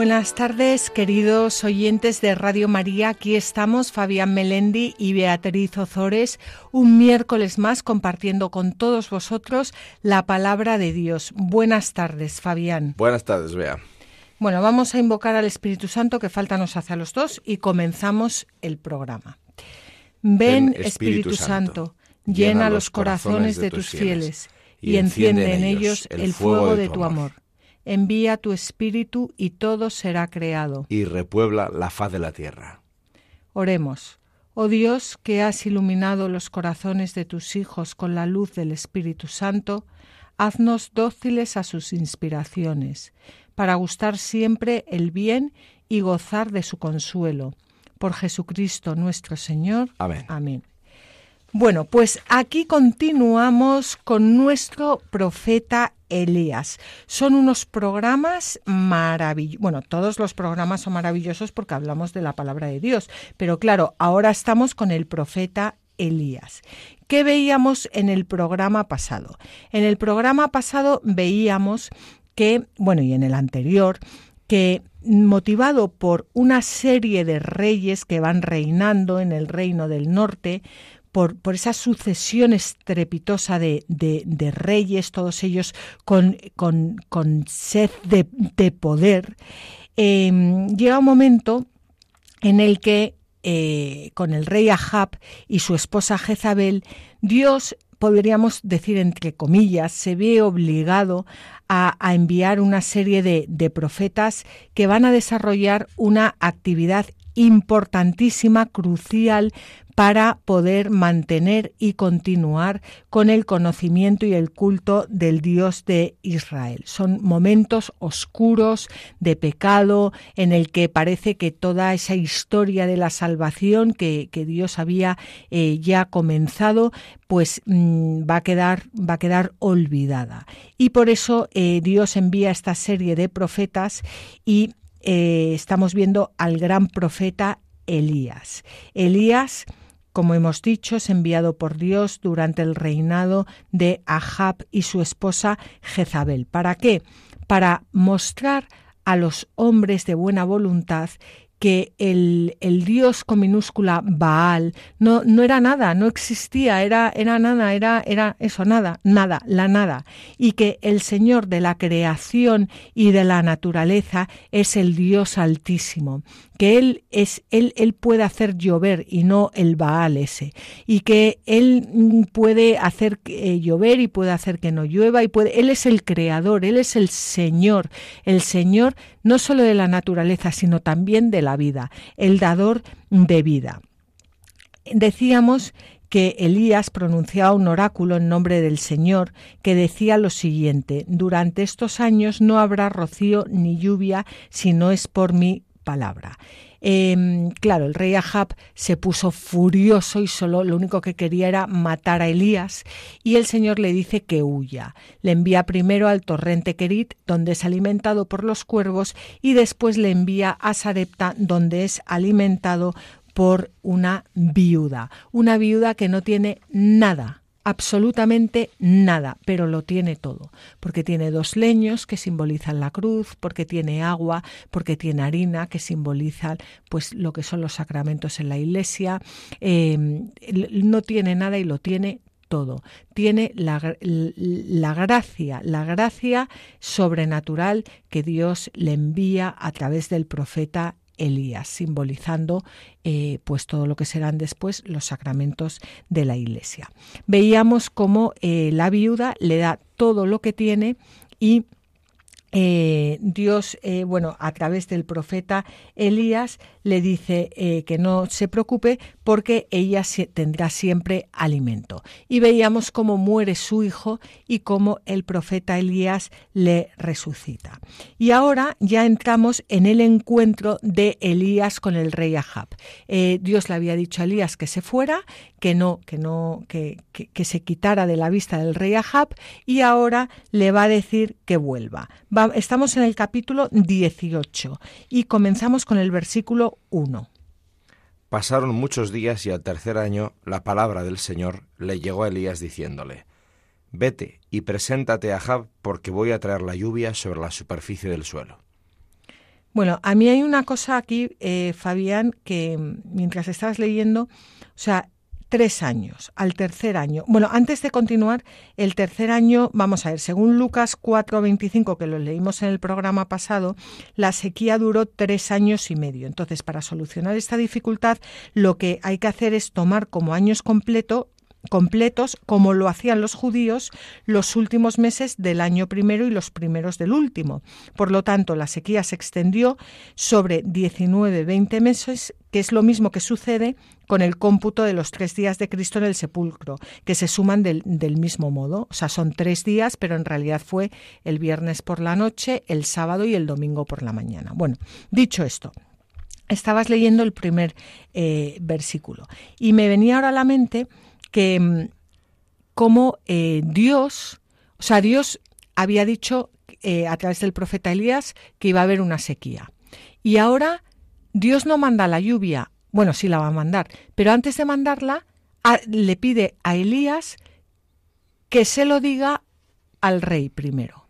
Buenas tardes, queridos oyentes de Radio María. Aquí estamos, Fabián Melendi y Beatriz Ozores, un miércoles más compartiendo con todos vosotros la palabra de Dios. Buenas tardes, Fabián. Buenas tardes, Bea. Bueno, vamos a invocar al Espíritu Santo, que falta nos hace a los dos, y comenzamos el programa. Ven, Espíritu, Santo, llena los corazones de tus fieles y enciende en ellos el fuego de tu amor envía tu espíritu y todo será creado. Y repuebla la faz de la tierra. Oremos. Oh Dios, que has iluminado los corazones de tus hijos con la luz del Espíritu Santo, haznos dóciles a sus inspiraciones, para gustar siempre el bien y gozar de su consuelo. Por Jesucristo nuestro Señor. Amén. Amén. Bueno, pues aquí continuamos con nuestro profeta Elías. Son unos programas maravillosos. Bueno, todos los programas son maravillosos porque hablamos de la palabra de Dios, pero claro, ahora estamos con el profeta Elías. ¿Qué veíamos en el programa pasado? En el programa pasado veíamos que, bueno, y en el anterior, que motivado por una serie de reyes que van reinando en el reino del norte, por, esa sucesión estrepitosa de, reyes, todos ellos con, sed de, poder, em, llega un momento en el que eh, con el rey Ahab y su esposa Jezabel, Dios podríamos decir entre comillas, se ve obligado a, enviar una serie de, de, profetas que van a desarrollar una actividad importantísima, crucial para poder mantener y continuar con el conocimiento y el culto del Dios de Israel. Son momentos oscuros de pecado en el que parece que toda esa historia de la salvación que, Dios había eh, ya comenzado, pues mm, va, a quedar, va a quedar olvidada. Y por eso eh, Dios envía esta serie de profetas y eh, estamos viendo al gran profeta Elías. Elías como hemos dicho, es enviado por Dios durante el reinado de Ahab y su esposa Jezabel. ¿Para qué? Para mostrar a los hombres de buena voluntad que el, el, Dios con minúscula Baal no, no era nada, no existía, era, era nada, era, era eso, nada, nada, la nada, y que el Señor de la creación y de la naturaleza es el Dios altísimo, que él es él él puede hacer llover y no el Baal ese. Y que él puede hacer eh, llover y puede hacer que no llueva y puede él es el creador, él es el Señor, el Señor no solo de la naturaleza, sino también de la vida, el dador de vida. Decíamos que Elías pronunciaba un oráculo en nombre del Señor que decía lo siguiente, durante estos años no habrá rocío ni lluvia si no es por mí palabra. Em, claro, el rey Ahab se puso furioso y solo lo único que quería era matar a Elías y el Señor le dice que huya. Le envía primero al torrente Kerit, donde es alimentado por los cuervos, y después le envía a Sarepta, donde es alimentado por una viuda, una viuda que no tiene nada absolutamente nada, pero lo tiene todo, porque tiene dos leños que simbolizan la cruz, porque tiene agua, porque tiene harina que simbolizan pues lo que son los sacramentos en la iglesia, em, no tiene nada y lo tiene todo. Tiene la, la, gracia, la gracia sobrenatural que Dios le envía a través del profeta Elías, simbolizando eh, pues todo lo que serán después los sacramentos de la Iglesia. Veíamos cómo eh, la viuda le da todo lo que tiene y eh, Dios, eh, bueno, a través del profeta Elías, le dice eh, que no se preocupe porque ella tendrá siempre alimento. Y veíamos cómo muere su hijo y cómo el profeta Elías le resucita. Y ahora ya entramos en el encuentro de Elías con el rey Ahab. Dios le había dicho a Elías que se fuera, que no, que no, que se quitara de la vista del rey Ahab y ahora le va a decir que vuelva estamos en el capítulo 18 y comenzamos con el versículo 1. Pasaron muchos días y al tercer año la palabra del Señor le llegó a Elías diciéndole, Vete y preséntate a Jab porque voy a traer la lluvia sobre la superficie del suelo. Bueno, a mí hay una cosa aquí, eh, Fabián, que mientras estabas leyendo, o sea, tres años, al tercer año. Bueno, antes de continuar, el tercer año, vamos a ver, según Lucas 4:25, que lo leímos en el programa pasado, la sequía duró tres años y medio. Entonces, para solucionar esta dificultad, lo que hay que hacer es tomar como años completo completos como lo hacían los judíos los últimos meses del año primero y los primeros del último. Por lo tanto, la sequía se extendió sobre 19-20 meses, que es lo mismo que sucede con el cómputo de los tres días de Cristo en el sepulcro, que se suman del, del mismo modo. O sea, son tres días, pero en realidad fue el viernes por la noche, el sábado y el domingo por la mañana. Bueno, dicho esto, estabas leyendo el primer eh, versículo y me venía ahora a la mente que mm, como eh, Dios, o sea, Dios había dicho eh, a través del profeta Elías que iba a haber una sequía. Y ahora Dios no manda la lluvia, bueno, sí la va a mandar, pero antes de mandarla le pide a Elías que se lo diga al rey primero.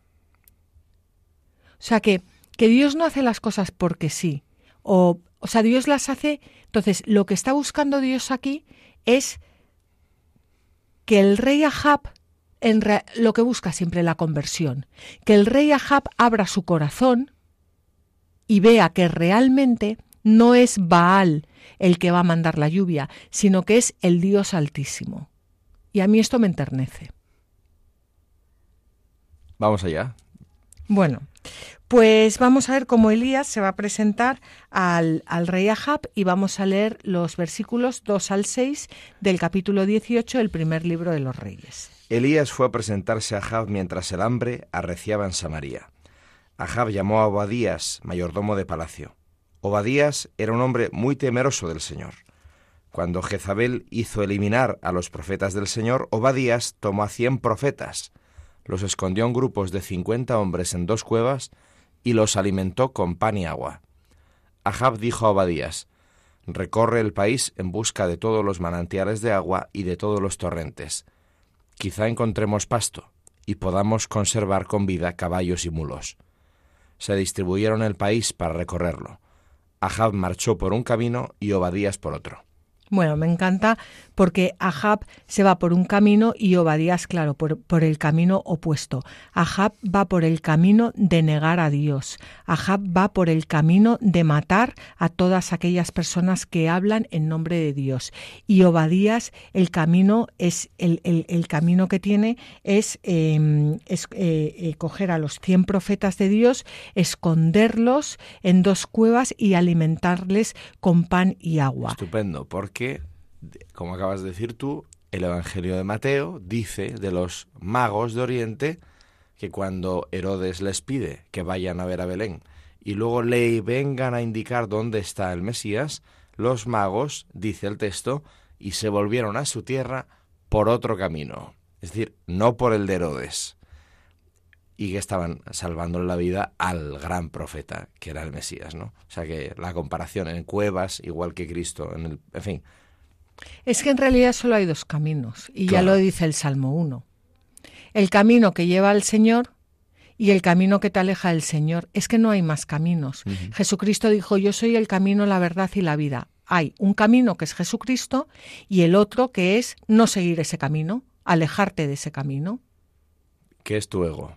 O sea que, que Dios no hace las cosas porque sí, o, o sea, Dios las hace, entonces lo que está buscando Dios aquí es que el rey Ahab en lo que busca siempre la conversión, que el rey Ahab abra su corazón y vea que realmente no es Baal el que va a mandar la lluvia, sino que es el Dios Altísimo. Y a mí esto me enternece. Vamos allá. Bueno, pues vamos a ver cómo Elías se va a presentar al, rey Ahab y vamos a leer los versículos 2 al 6 del capítulo 18 del primer libro de los reyes. Elías fue a presentarse a Ahab mientras el hambre arreciaba en Samaria. Ahab llamó a Obadías, mayordomo de palacio. Obadías era un hombre muy temeroso del Señor. Cuando Jezabel hizo eliminar a los profetas del Señor, Obadías tomó a cien profetas, los escondió en grupos de cincuenta hombres en dos cuevas y los alimentó con pan y agua. Ahab dijo a Obadías, Recorre el país en busca de todos los manantiales de agua y de todos los torrentes. Quizá encontremos pasto y podamos conservar con vida caballos y mulos. Se distribuyeron el país para recorrerlo. Ahab marchó por un camino y Obadías por otro. Bueno, me encanta porque Ahab se va por un camino y Obadías, claro, por, el camino opuesto. Ahab va por el camino de negar a Dios. Ahab va por el camino de matar a todas aquellas personas que hablan en nombre de Dios. Y Obadías, el camino es el, camino que tiene es, em, eh, eh, coger a los cien profetas de Dios, esconderlos en dos cuevas y alimentarles con pan y agua. Estupendo, porque como acabas de decir tú, el Evangelio de Mateo dice de los magos de Oriente que cuando Herodes les pide que vayan a ver a Belén y luego le vengan a indicar dónde está el Mesías, los magos, dice el texto, y se volvieron a su tierra por otro camino, es decir, no por el de Herodes, y que estaban salvando la vida al gran profeta, que era el Mesías, ¿no? O sea que la comparación en cuevas, igual que Cristo, en el, en fin, es que en realidad solo hay dos caminos, y ya lo dice el Salmo 1. El camino que lleva al Señor y el camino que te aleja del Señor. Es que no hay más caminos. Jesucristo dijo, yo soy el camino, la verdad y la vida. Hay un camino que es Jesucristo y el otro que es no seguir ese camino, alejarte de ese camino. ¿Qué es tu ego?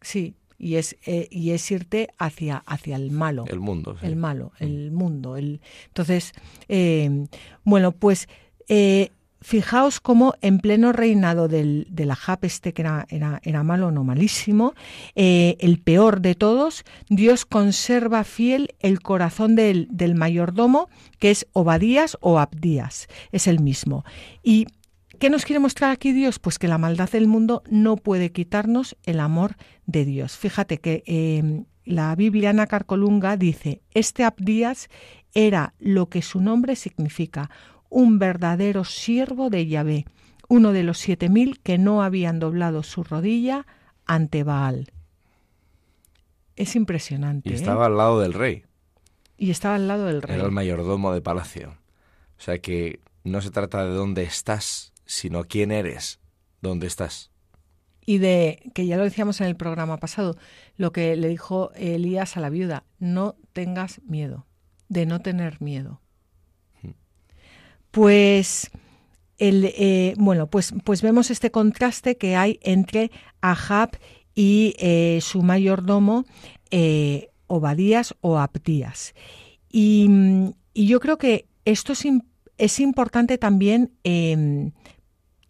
Sí, y es, eh, y es irte hacia, hacia el malo. El mundo. El malo, mm. el mundo. El... Entonces, eh, bueno, pues eh, fijaos cómo en pleno reinado del, del Ahab, este que era, era, malo, no malísimo, eh, el peor de todos, Dios conserva fiel el corazón del, del mayordomo, que es Obadías o Abdías, es el mismo. Y ¿Qué nos quiere mostrar aquí Dios? Pues que la maldad del mundo no puede quitarnos el amor de Dios. Fíjate que eh, la Biblia Ana Carcolunga dice, este Abdías era lo que su nombre significa, un verdadero siervo de Yahvé, uno de los siete mil que no habían doblado su rodilla ante Baal. Es impresionante. Y estaba al lado del rey. Y estaba al lado del rey. Era el mayordomo de palacio. O sea que no se trata de dónde estás, sino quién eres, dónde estás. Y de, que ya lo decíamos en el programa pasado, lo que le dijo Elías a la viuda, no tengas miedo, de no tener miedo. Pues el, eh, bueno, pues, pues vemos este contraste que hay entre Ahab y eh, su mayordomo eh, Obadías o Abdías. Y, y, yo creo que esto es, es importante también em,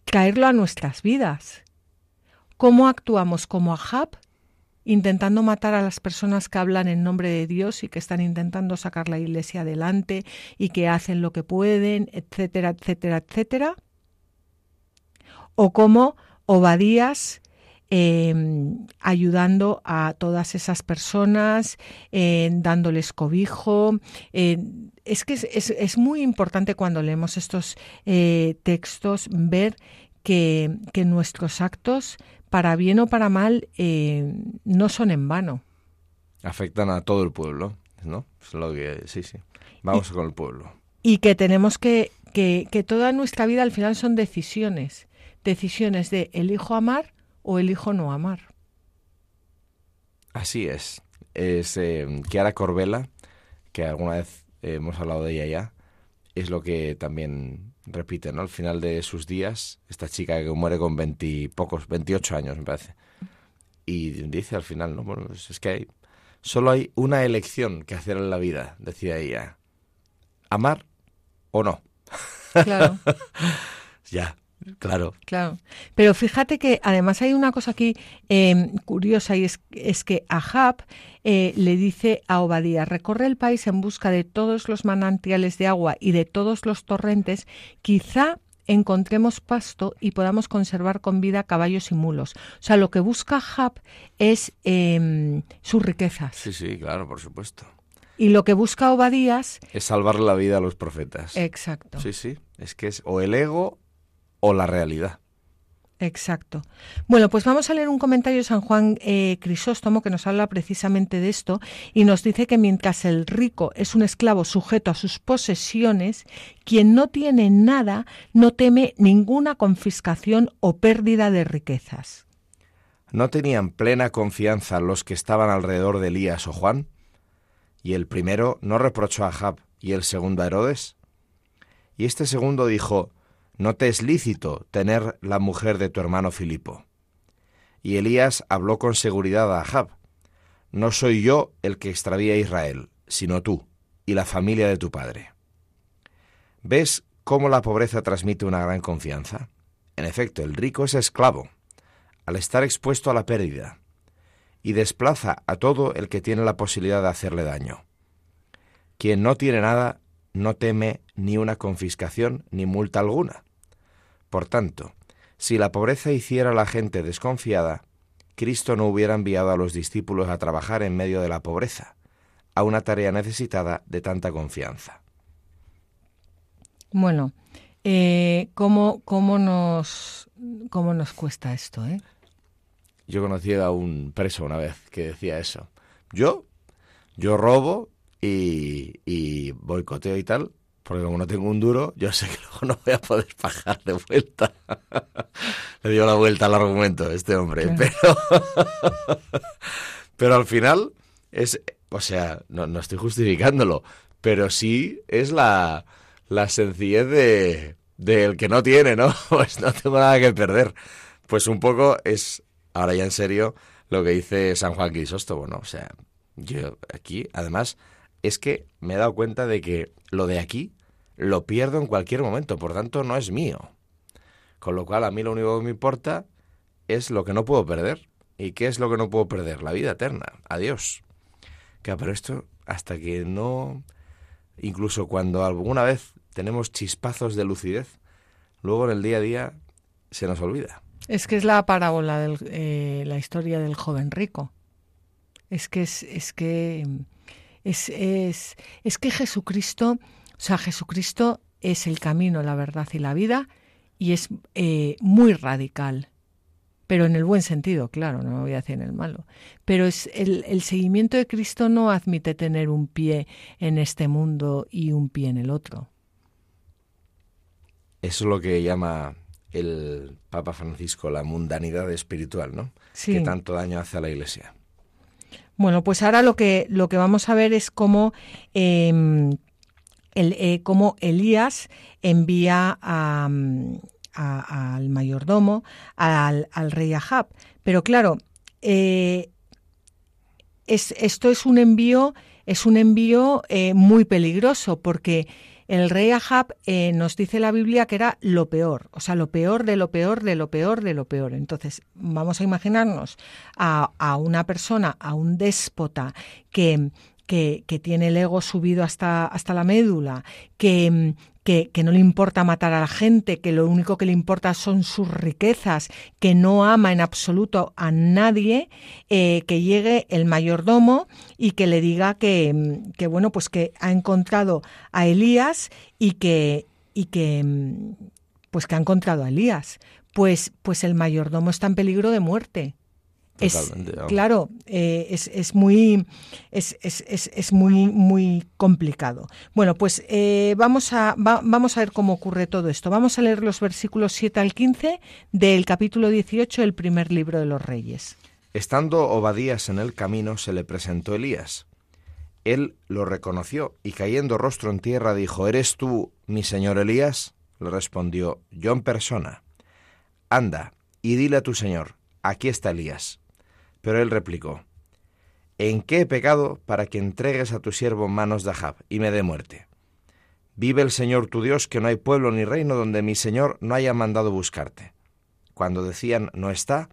traerlo a nuestras vidas. ¿Cómo actuamos como Ahab intentando matar a las personas que hablan en nombre de Dios y que están intentando sacar la iglesia adelante y que hacen lo que pueden, etcétera, etcétera, etcétera. O como Obadías em, ayudando a todas esas personas, dándoles cobijo. Es que es, muy importante cuando leemos estos eh, textos ver que, que nuestros actos para bien o para mal, eh, no son en vano. Afectan a todo el pueblo, ¿no? Es lo que, sí, sí. Vamos con el pueblo. Y que tenemos que, que, que toda nuestra vida al final son decisiones. Decisiones de elijo amar o elijo no amar. Así es. Es eh, Kiara Corbella, que alguna vez hemos hablado de ella ya, es lo que también repite, ¿no? Al final de sus días, esta chica que muere con veintipocos, veintiocho años, me parece. Y dice al final, ¿no? Bueno, pues es que hay, solo hay una elección que hacer en la vida, decía ella. Amar o no. Claro. ya, Claro. Claro. Pero fíjate que además hay una cosa aquí em, curiosa y es, es que Ahab eh, le dice a Obadías, recorre el país en busca de todos los manantiales de agua y de todos los torrentes, quizá encontremos pasto y podamos conservar con vida caballos y mulos. O sea, lo que busca Ahab es eh, sus riquezas. Sí, sí, claro, por supuesto. Y lo que busca Obadías... Es salvar la vida a los profetas. Exacto. Sí, sí. Es que es o el ego o la realidad. Exacto. Bueno, pues vamos a leer un comentario de San Juan eh, Crisóstomo que nos habla precisamente de esto y nos dice que mientras el rico es un esclavo sujeto a sus posesiones, quien no tiene nada no teme ninguna confiscación o pérdida de riquezas. ¿No tenían plena confianza los que estaban alrededor de Elías o Juan? Y el primero no reprochó a Jab y el segundo a Herodes. Y este segundo dijo, no te es lícito tener la mujer de tu hermano Filipo. Y Elías habló con seguridad a Ahab, no soy yo el que extravía a Israel, sino tú y la familia de tu padre. ¿Ves cómo la pobreza transmite una gran confianza? En efecto, el rico es esclavo, al estar expuesto a la pérdida, y desplaza a todo el que tiene la posibilidad de hacerle daño. Quien no tiene nada no teme ni una confiscación ni multa alguna. Por tanto, si la pobreza hiciera a la gente desconfiada, Cristo no hubiera enviado a los discípulos a trabajar en medio de la pobreza, a una tarea necesitada de tanta confianza. Bueno, eh, ¿cómo, cómo, nos, ¿cómo nos cuesta esto? Eh? Yo conocí a un preso una vez que decía eso. Yo, yo robo y, y boicoteo y tal, porque como no tengo un duro, yo sé que luego no voy a poder pagar de vuelta. Le dio la vuelta al argumento este hombre, pero, pero al final es, o sea, no, no estoy justificándolo, pero sí es la, la sencillez de del que no tiene, ¿no? Pues no tengo nada que perder. Pues un poco es, ahora ya en serio, lo que dice San Juan Crisóstomo, ¿no? O sea, yo aquí, además, es que me he dado cuenta de que lo de aquí lo pierdo en cualquier momento, por tanto no es mío. Con lo cual a mí lo único que me importa es lo que no puedo perder. ¿Y qué es lo que no puedo perder? La vida eterna. Adiós. Claro, pero esto hasta que no... Incluso cuando alguna vez tenemos chispazos de lucidez, luego en el día a día se nos olvida. Es que es la parábola de eh, la historia del joven rico. Es que es, es que es, es, es que Jesucristo, o sea, Jesucristo es el camino, la verdad y la vida, y es eh, muy radical pero en el buen sentido, claro, no voy a decir en el malo. Pero es el, el, seguimiento de Cristo no admite tener un pie en este mundo y un pie en el otro. Eso es lo que llama el Papa Francisco la mundanidad espiritual, ¿no? Sí. Que tanto daño hace a la Iglesia. Bueno, pues ahora lo que, lo que vamos a ver es cómo, eh, el, eh, cómo Elías envía a, al mayordomo, al, al, rey Ahab. Pero claro, eh, es, esto es un envío, es un envío eh, muy peligroso porque el rey Ahab eh, nos dice la Biblia que era lo peor, o sea, lo peor de lo peor de lo peor de lo peor. Entonces, vamos a imaginarnos a, a una persona, a un déspota que, que, que, tiene el ego subido hasta, hasta la médula, que, que, que, no le importa matar a la gente, que lo único que le importa son sus riquezas, que no ama en absoluto a nadie, eh, que llegue el mayordomo y que le diga que, que, bueno, pues que ha encontrado a Elías y que, y que pues que ha encontrado a Elías. Pues, pues el mayordomo está en peligro de muerte. Es, claro, eh, es, es, muy, es, es, es, muy, muy complicado. Bueno, pues eh, vamos, a, va, vamos a ver cómo ocurre todo esto. Vamos a leer los versículos 7 al 15 del capítulo 18 del primer libro de los Reyes. Estando Obadías en el camino, se le presentó Elías. Él lo reconoció y cayendo rostro en tierra dijo, ¿Eres tú mi señor Elías? Le respondió, yo en persona. Anda y dile a tu señor, aquí está Elías. Pero él replicó, ¿En qué he pecado para que entregues a tu siervo manos de Ahab y me dé muerte? Vive el Señor tu Dios, que no hay pueblo ni reino donde mi Señor no haya mandado buscarte. Cuando decían no está,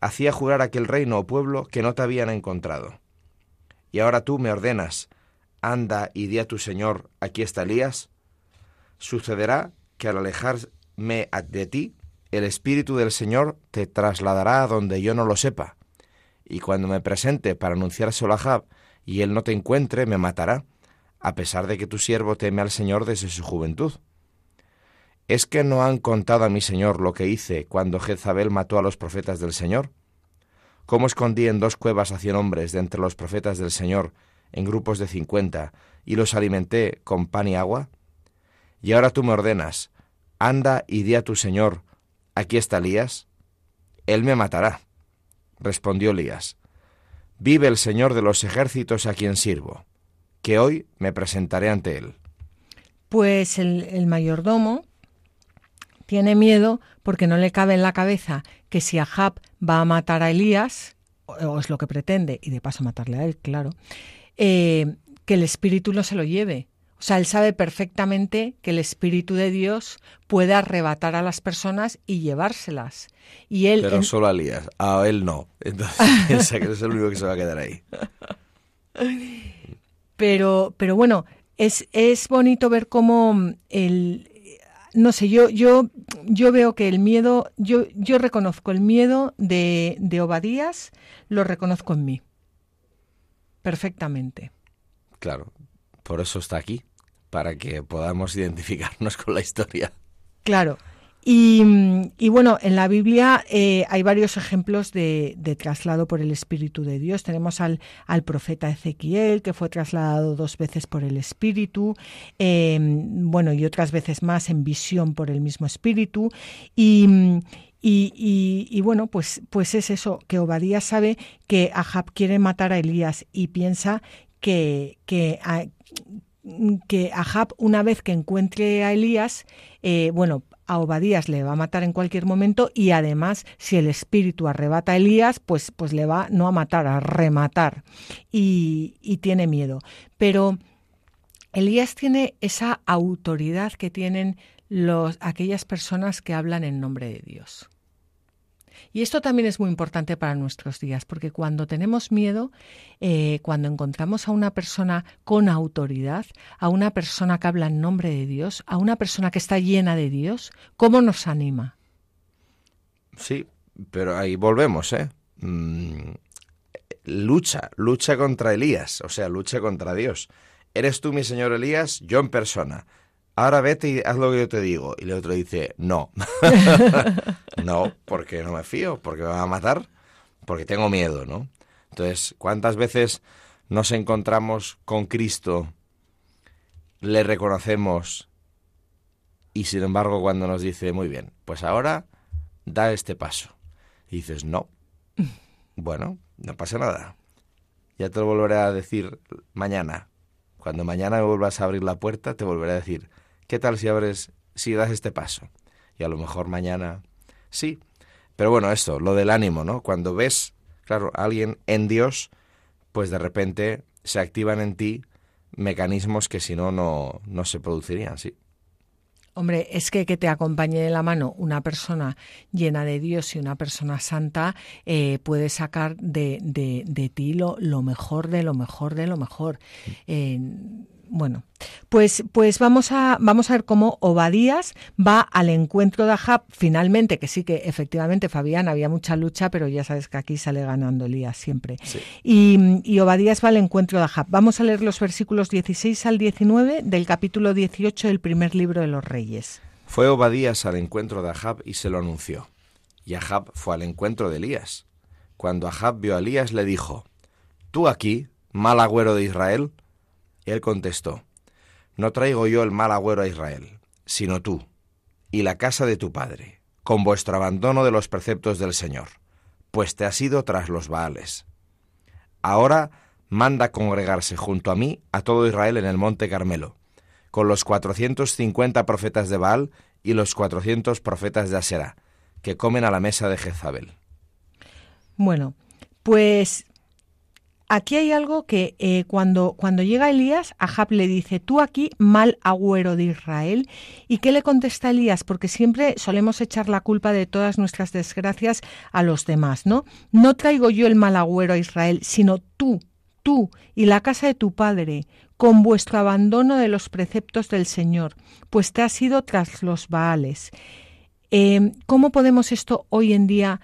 hacía jurar aquel reino o pueblo que no te habían encontrado. Y ahora tú me ordenas, anda y di a tu Señor, aquí está Elías. Sucederá que al alejarme de ti, el Espíritu del Señor te trasladará a donde yo no lo sepa y cuando me presente para anunciárselo a Ahab y él no te encuentre, me matará, a pesar de que tu siervo teme al Señor desde su juventud. ¿Es que no han contado a mi Señor lo que hice cuando Jezabel mató a los profetas del Señor? ¿Cómo escondí en dos cuevas a cien hombres de entre los profetas del Señor, en grupos de cincuenta, y los alimenté con pan y agua? Y ahora tú me ordenas, anda y di a tu Señor, aquí está Elías. Él me matará. Respondió Elías, Vive el Señor de los ejércitos a quien sirvo, que hoy me presentaré ante él. Pues el, el mayordomo tiene miedo porque no le cabe en la cabeza que si Ahab va a matar a Elías, o es lo que pretende, y de paso matarle a él, claro, eh, que el espíritu no se lo lleve. O sea, él sabe perfectamente que el Espíritu de Dios puede arrebatar a las personas y llevárselas. Y él, Pero solo a Elías, a él no. Entonces piensa que es el único que se va a quedar ahí. Pero, pero bueno, es, es bonito ver cómo el no sé, yo, yo, yo veo que el miedo, yo, yo reconozco el miedo de, de Obadías, lo reconozco en mí. Perfectamente. Claro, por eso está aquí, para que podamos identificarnos con la historia. Claro. Y, y bueno, en la Biblia eh, hay varios ejemplos de, traslado por el Espíritu de Dios. Tenemos al, al, profeta Ezequiel, que fue trasladado dos veces por el Espíritu, eh, bueno, y otras veces más en visión por el mismo Espíritu. Y, y, y, bueno, pues, pues es eso, que Obadías sabe que Ahab quiere matar a Elías y piensa que, que, que Ahab, una vez que encuentre a Elías, eh, bueno, a Obadías le va a matar en cualquier momento y además, si el espíritu arrebata a Elías, pues, pues le va no a matar, a rematar. Y, y tiene miedo. Pero Elías tiene esa autoridad que tienen los, aquellas personas que hablan en nombre de Dios. Y esto también es muy importante para nuestros días, porque cuando tenemos miedo, eh, cuando encontramos a una persona con autoridad, a una persona que habla en nombre de Dios, a una persona que está llena de Dios, ¿cómo nos anima? Sí, pero ahí volvemos, ¿eh? Mm, lucha, lucha contra Elías, o sea, lucha contra Dios. ¿Eres tú mi señor Elías? Yo en persona ahora vete y haz lo que yo te digo. Y el otro dice, no. no, porque no me fío, porque me va a matar, porque tengo miedo, ¿no? Entonces, ¿cuántas veces nos encontramos con Cristo, le reconocemos y sin embargo cuando nos dice, muy bien, pues ahora da este paso. Y dices, no. Bueno, no pasa nada. Ya te lo volveré a decir mañana. Cuando mañana me vuelvas a abrir la puerta, te volveré a decir, ¿Qué tal si abres, si das este paso? Y a lo mejor mañana sí. Pero bueno, esto, lo del ánimo, ¿no? Cuando ves, claro, a alguien en Dios, pues de repente se activan en ti mecanismos que si no, no se producirían, sí. Hombre, es que que te acompañe de la mano una persona llena de Dios y una persona santa eh, puede sacar de, de, de ti lo, lo, mejor de lo mejor de lo mejor. Eh, bueno, pues, pues vamos, a, vamos a ver cómo Obadías va al encuentro de Ahab finalmente, que sí que efectivamente, Fabián, había mucha lucha, pero ya sabes que aquí sale ganando Elías siempre. Y, y, Obadías va al encuentro de Ahab. Vamos a leer los versículos 16 al 19 del capítulo 18 del primer libro de los Reyes. Fue Obadías al encuentro de Ahab y se lo anunció. Y Ahab fue al encuentro de Elías. Cuando Ahab vio a Elías le dijo, ¿Tú aquí, mal agüero de Israel? Él contestó, No traigo yo el mal agüero a Israel, sino tú, y la casa de tu padre, con vuestro abandono de los preceptos del Señor, pues te has ido tras los Baales. Ahora manda congregarse junto a mí a todo Israel en el monte Carmelo, con los cuatrocientos cincuenta profetas de Baal y los cuatrocientos profetas de Asera, que comen a la mesa de Jezabel. Bueno, pues aquí hay algo que eh, cuando, cuando llega Elías, Ahab le dice, tú aquí, mal agüero de Israel. ¿Y qué le contesta Elías? Porque siempre solemos echar la culpa de todas nuestras desgracias a los demás, ¿no? No traigo yo el mal agüero a Israel, sino tú, tú y la casa de tu padre, con vuestro abandono de los preceptos del Señor, pues te has ido tras los Baales. Eh, ¿Cómo podemos esto hoy en día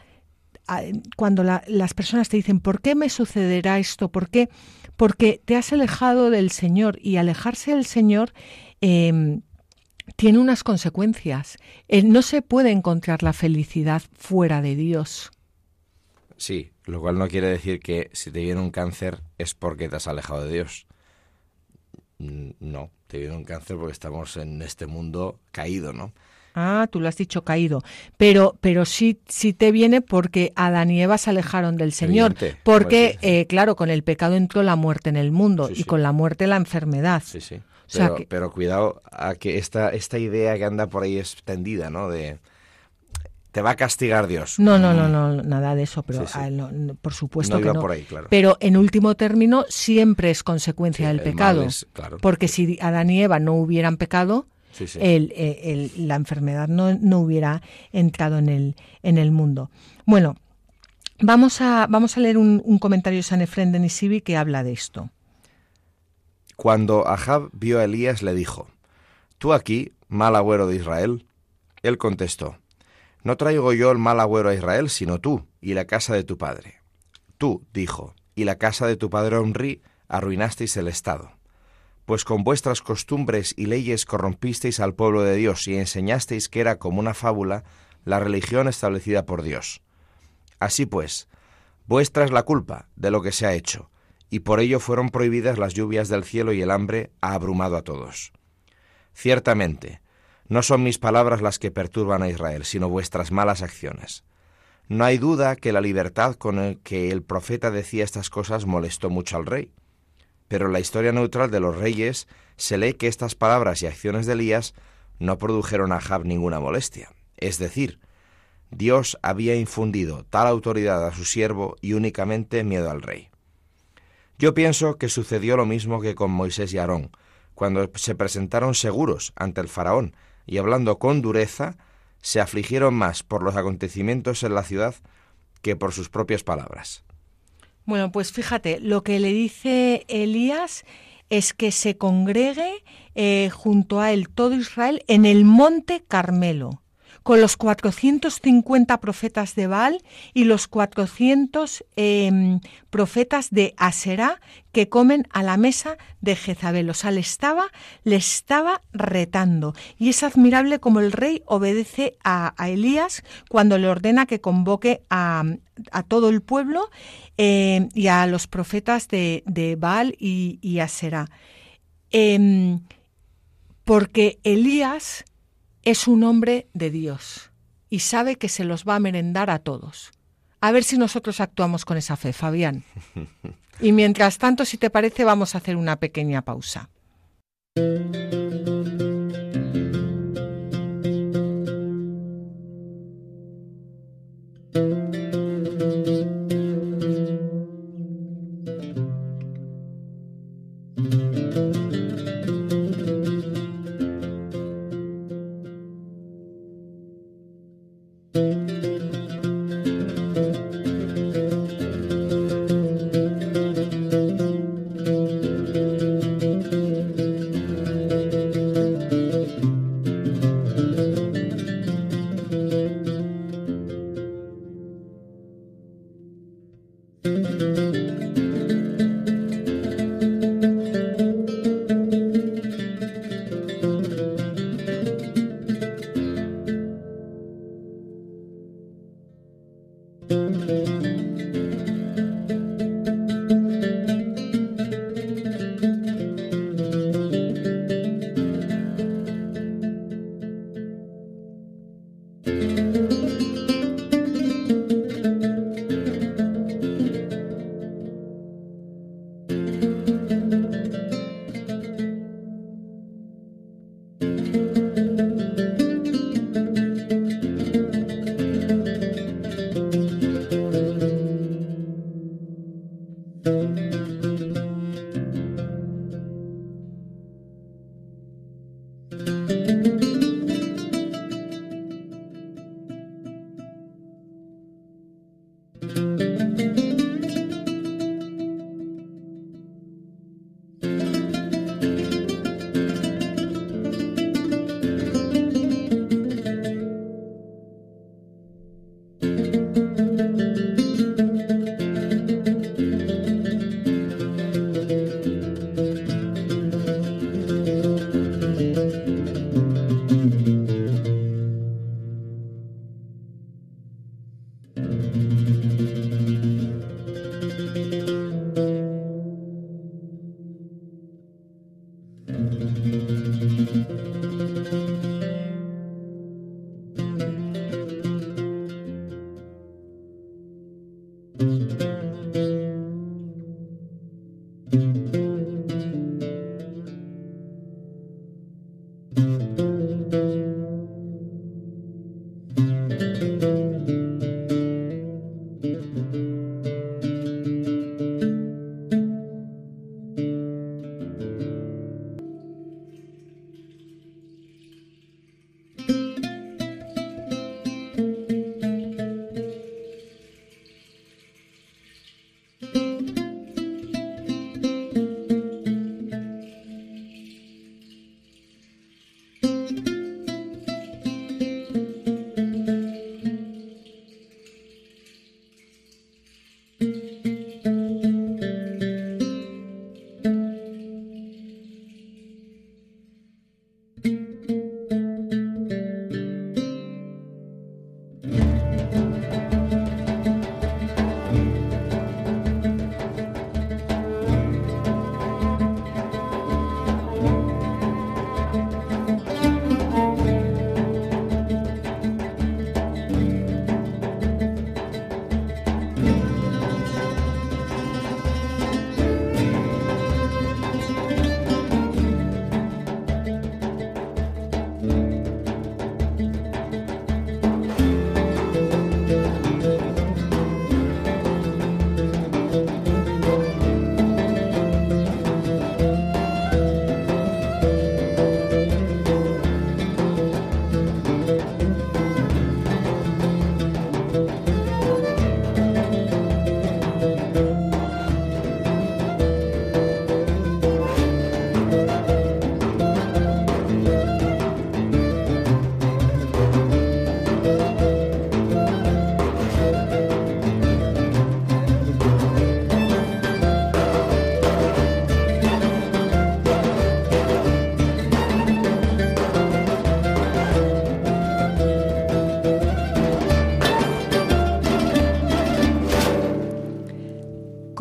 cuando las personas te dicen, ¿por qué me sucederá esto? ¿Por qué? Porque te has alejado del Señor y alejarse del Señor em, tiene unas consecuencias. Eh, no se puede encontrar la felicidad fuera de Dios. Sí, lo cual no quiere decir que si te viene un cáncer es porque te has alejado de Dios. No, te viene un cáncer porque estamos en este mundo caído, ¿no? Ah, tú lo has dicho caído. Pero, pero sí, sí te viene porque Adán y Eva se alejaron del Señor. porque, eh, claro, con el pecado entró la muerte en el mundo y con la muerte la enfermedad. Sí, sí. Pero, pero, cuidado a que esta, esta idea que anda por ahí extendida, ¿no? De te va a castigar Dios. No, no, no, no nada de eso, pero ah, por supuesto que no. Pero en último término siempre es consecuencia del pecado. Porque si Adán y Eva no hubieran pecado, eh, la enfermedad no, hubiera entrado en el, en el mundo. Bueno, vamos a, vamos a leer un, comentario de San Efrén de Nisibi que habla de esto. Cuando Ahab vio a Elías le dijo, ¿Tú aquí, mal agüero de Israel? Él contestó, No traigo yo el mal agüero a Israel, sino tú y la casa de tu padre. Tú, dijo, y la casa de tu padre Omri arruinasteis el Estado pues con vuestras costumbres y leyes corrompisteis al pueblo de Dios y enseñasteis que era como una fábula la religión establecida por Dios. Así pues, vuestra es la culpa de lo que se ha hecho, y por ello fueron prohibidas las lluvias del cielo y el hambre ha abrumado a todos. Ciertamente, no son mis palabras las que perturban a Israel, sino vuestras malas acciones. No hay duda que la libertad con que el profeta decía estas cosas molestó mucho al rey pero en la historia neutral de los reyes se lee que estas palabras y acciones de Elías no produjeron a Jab ninguna molestia. Es decir, Dios había infundido tal autoridad a su siervo y únicamente miedo al rey. Yo pienso que sucedió lo mismo que con Moisés y Aarón, cuando se presentaron seguros ante el faraón, y hablando con dureza, se afligieron más por los acontecimientos en la ciudad que por sus propias palabras. Bueno, pues fíjate, lo que le dice Elías es que se congregue eh, junto a él todo Israel en el monte Carmelo con los 450 profetas de Baal y los 400 em, profetas de Aserá que comen a la mesa de Jezabel. O sea, le estaba, le estaba retando. Y es admirable como el rey obedece a, Elías cuando le ordena que convoque a, todo el pueblo em, y a los profetas de, Baal y, y Aserá. Em, porque Elías es un hombre de Dios y sabe que se los va a merendar a todos. A ver si nosotros actuamos con esa fe, Fabián. Y mientras tanto, si te parece, vamos a hacer una pequeña pausa.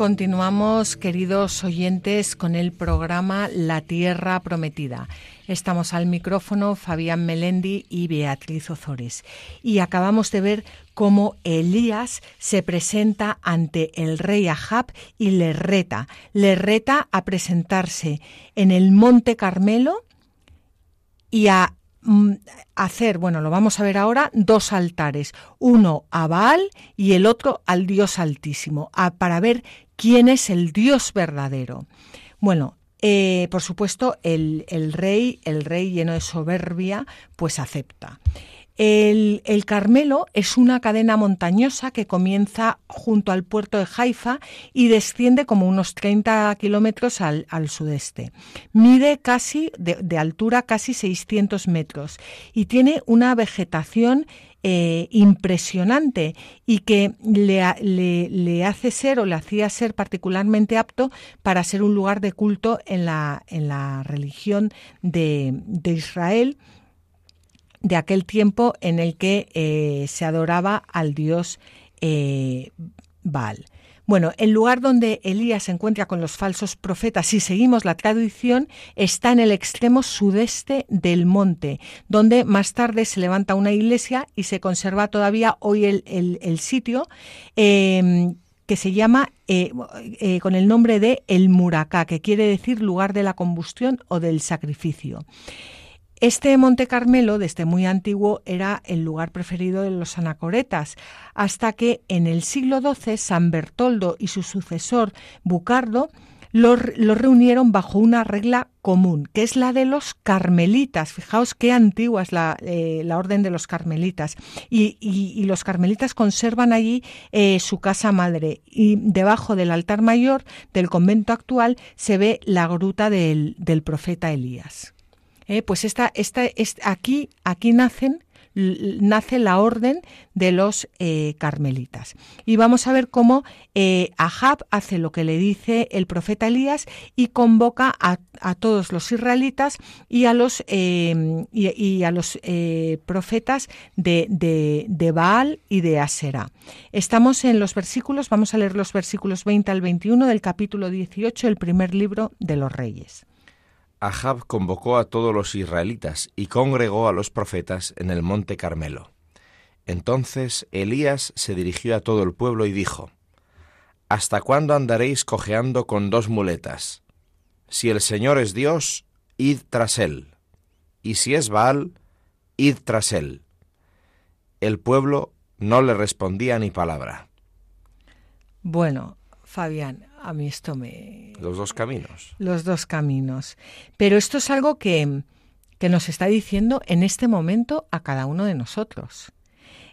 Continuamos, queridos oyentes, con el programa La Tierra Prometida. Estamos al micrófono Fabián Melendi y Beatriz Ozores. Y acabamos de ver cómo Elías se presenta ante el rey Ahab y le reta. Le reta a presentarse en el Monte Carmelo y a mm, hacer, bueno, lo vamos a ver ahora, dos altares, uno a Baal y el otro al Dios Altísimo, para ver quién es el Dios verdadero. Bueno, eh, por supuesto, el, el, rey, el rey lleno de soberbia, pues acepta. El, el, Carmelo es una cadena montañosa que comienza junto al puerto de Haifa y desciende como unos 30 kilómetros al, al, sudeste. Mide casi, de, de, altura casi 600 metros y tiene una vegetación eh, impresionante y que le, le, hace ser o le hacía ser particularmente apto para ser un lugar de culto en la, en la religión de, de Israel de aquel tiempo en el que eh, se adoraba al dios eh, Baal. Bueno, el lugar donde Elías se encuentra con los falsos profetas, si seguimos la tradición, está en el extremo sudeste del monte, donde más tarde se levanta una iglesia y se conserva todavía hoy el, sitio. Em, que se llama eh, eh, con el nombre de El Muracá, que quiere decir lugar de la combustión o del sacrificio. Este Monte Carmelo, desde muy antiguo, era el lugar preferido de los anacoretas, hasta que en el siglo XII San Bertoldo y su sucesor Bucardo lo, reunieron bajo una regla común, que es la de los carmelitas. Fijaos qué antigua es la, eh, orden de los carmelitas. Y, los carmelitas conservan allí eh, su casa madre. Y debajo del altar mayor del convento actual se ve la gruta del profeta Elías. Eh, pues esta, esta, aquí, aquí nacen nace la orden de los eh, carmelitas. Y vamos a ver cómo eh, Ahab hace lo que le dice el profeta Elías y convoca a, todos los israelitas y a los, y, a los profetas de, de, de, Baal y de Asera. Estamos en los versículos, vamos a leer los versículos 20 al 21 del capítulo 18 del primer libro de los Reyes. Ahab convocó a todos los israelitas y congregó a los profetas en el monte Carmelo. Entonces Elías se dirigió a todo el pueblo y dijo, ¿Hasta cuándo andaréis cojeando con dos muletas? Si el Señor es Dios, id tras él, y si es Baal, id tras él. El pueblo no le respondía ni palabra. Bueno, Fabián, a mí esto me... Los dos caminos. Los dos caminos. Pero esto es algo que, que nos está diciendo en este momento a cada uno de nosotros.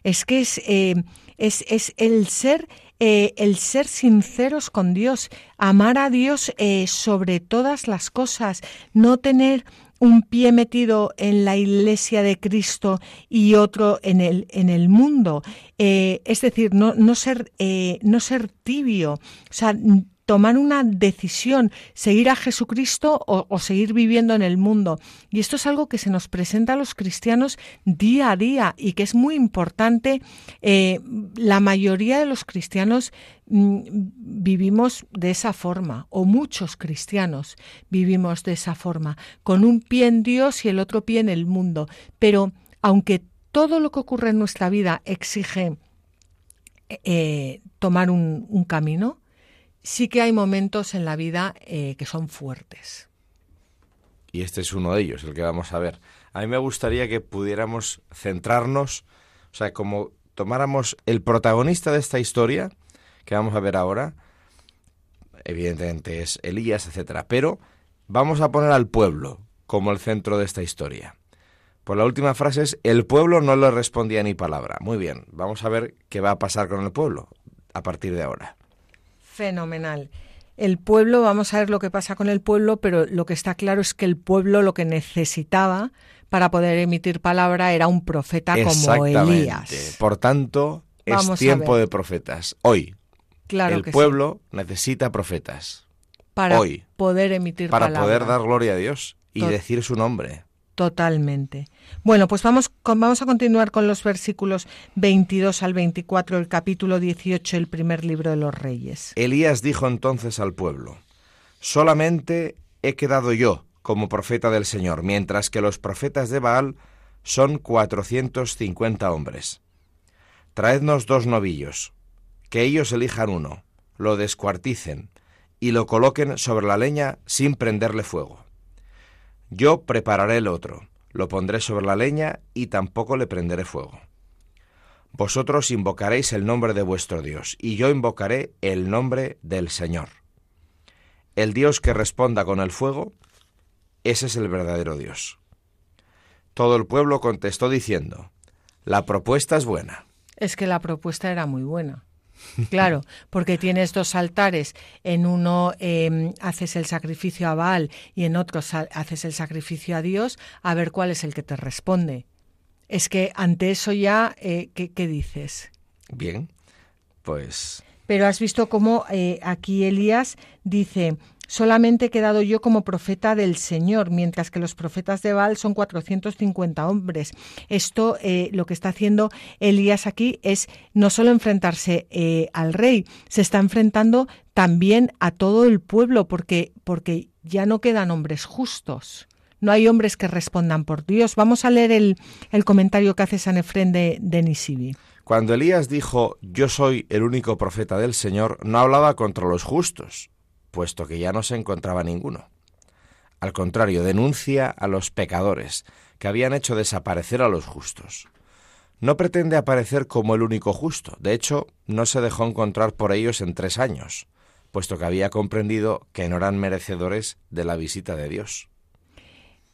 Es que es, eh, es, es, el ser eh, el ser sinceros con Dios, amar a Dios eh, sobre todas las cosas, no tener un pie metido en la iglesia de Cristo y otro en el, en el mundo. Eh, es decir, no, no, ser, no ser tibio. O sea, tomar una decisión, seguir a Jesucristo o, seguir viviendo en el mundo. Y esto es algo que se nos presenta a los cristianos día a día y que es muy importante. Eh, la mayoría de los cristianos mm, vivimos de esa forma, o muchos cristianos vivimos de esa forma, con un pie en Dios y el otro pie en el mundo. Pero aunque todo lo que ocurre en nuestra vida exige eh, tomar un camino, sí que hay momentos en la vida eh, que son fuertes. Y este es uno de ellos, el que vamos a ver. A mí me gustaría que pudiéramos centrarnos, o sea, como tomáramos el protagonista de esta historia, que vamos a ver ahora, evidentemente es Elías, etcétera, pero vamos a poner al pueblo como el centro de esta historia. Por la última frase es, el pueblo no le respondía ni palabra. Muy bien, vamos a ver qué va a pasar con el pueblo a partir de ahora fenomenal. El pueblo, vamos a ver lo que pasa con el pueblo, pero lo que está claro es que el pueblo lo que necesitaba para poder emitir palabra era un profeta como Elías. Por tanto, es tiempo de profetas. Hoy. Claro el pueblo necesita profetas. Para poder emitir para poder dar gloria a Dios y decir su nombre. Totalmente. Bueno, pues vamos, vamos a continuar con los versículos 22 al 24 del capítulo 18 del primer libro de los Reyes. Elías dijo entonces al pueblo, solamente he quedado yo como profeta del Señor, mientras que los profetas de Baal son cuatrocientos cincuenta hombres. Traednos dos novillos, que ellos elijan uno, lo descuarticen y lo coloquen sobre la leña sin prenderle fuego. Yo prepararé el otro, lo pondré sobre la leña y tampoco le prenderé fuego. Vosotros invocaréis el nombre de vuestro Dios, y yo invocaré el nombre del Señor. El Dios que responda con el fuego, ese es el verdadero Dios. Todo el pueblo contestó diciendo, la propuesta es buena. Es que la propuesta era muy buena. Claro, porque tienes dos altares, en uno em, haces el sacrificio a Baal y en otro haces el sacrificio a Dios, a ver cuál es el que te responde. Es que ante eso ya, eh, ¿qué, dices? Bien, pues... Pero has visto cómo eh, aquí Elías dice, solamente he quedado yo como profeta del Señor, mientras que los profetas de Baal son 450 hombres. Esto eh, lo que está haciendo Elías aquí es no solo enfrentarse eh, al rey, se está enfrentando también a todo el pueblo, porque, porque ya no quedan hombres justos. No hay hombres que respondan por Dios. Vamos a leer el, comentario que hace San Efrén de, de Nisibi. Cuando Elías dijo, yo soy el único profeta del Señor, no hablaba contra los justos, puesto que ya no se encontraba ninguno. Al contrario, denuncia a los pecadores, que habían hecho desaparecer a los justos. No pretende aparecer como el único justo, de hecho, no se dejó encontrar por ellos en tres años, puesto que había comprendido que no eran merecedores de la visita de Dios.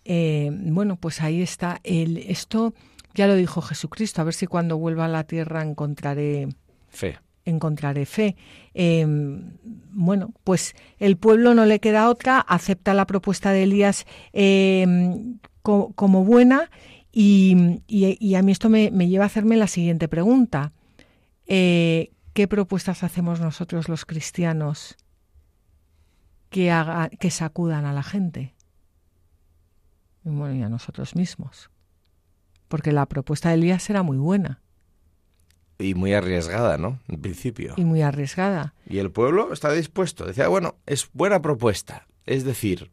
Eh, bueno, pues ahí está. El, esto ya lo dijo Jesucristo, a ver si cuando vuelva a la tierra encontraré fe encontraré fe. Em, bueno, pues el pueblo no le queda otra, acepta la propuesta de Elías em, como buena y, a mí esto me, lleva a hacerme la siguiente pregunta. Eh, ¿Qué propuestas hacemos nosotros los cristianos que, que sacudan a la gente? Y bueno, y a nosotros mismos. Porque la propuesta de Elías era muy buena y muy arriesgada, ¿no? En principio. Y muy arriesgada. Y el pueblo está dispuesto. Decía, bueno, es buena propuesta. Es decir,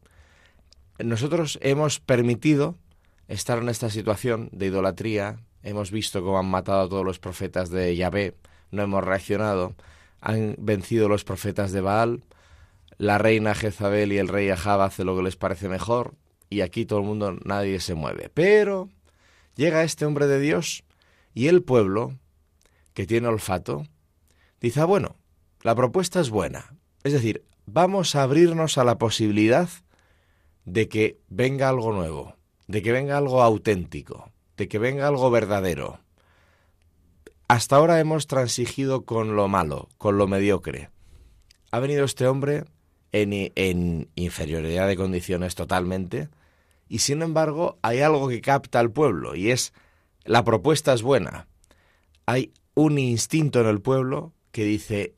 nosotros hemos permitido estar en esta situación de idolatría. Hemos visto cómo han matado a todos los profetas de Yahvé. No hemos reaccionado. Han vencido los profetas de Baal. La reina Jezabel y el rey Ahab hacen lo que les parece mejor. Y aquí todo el mundo, nadie se mueve. Pero llega este hombre de Dios y el pueblo que tiene olfato, dice, ah, bueno, la propuesta es buena. Es decir, vamos a abrirnos a la posibilidad de que venga algo nuevo, de que venga algo auténtico, de que venga algo verdadero. Hasta ahora hemos transigido con lo malo, con lo mediocre. Ha venido este hombre en, en inferioridad de condiciones totalmente, y sin embargo hay algo que capta al pueblo, y es la propuesta es buena. Hay un instinto en el pueblo que dice,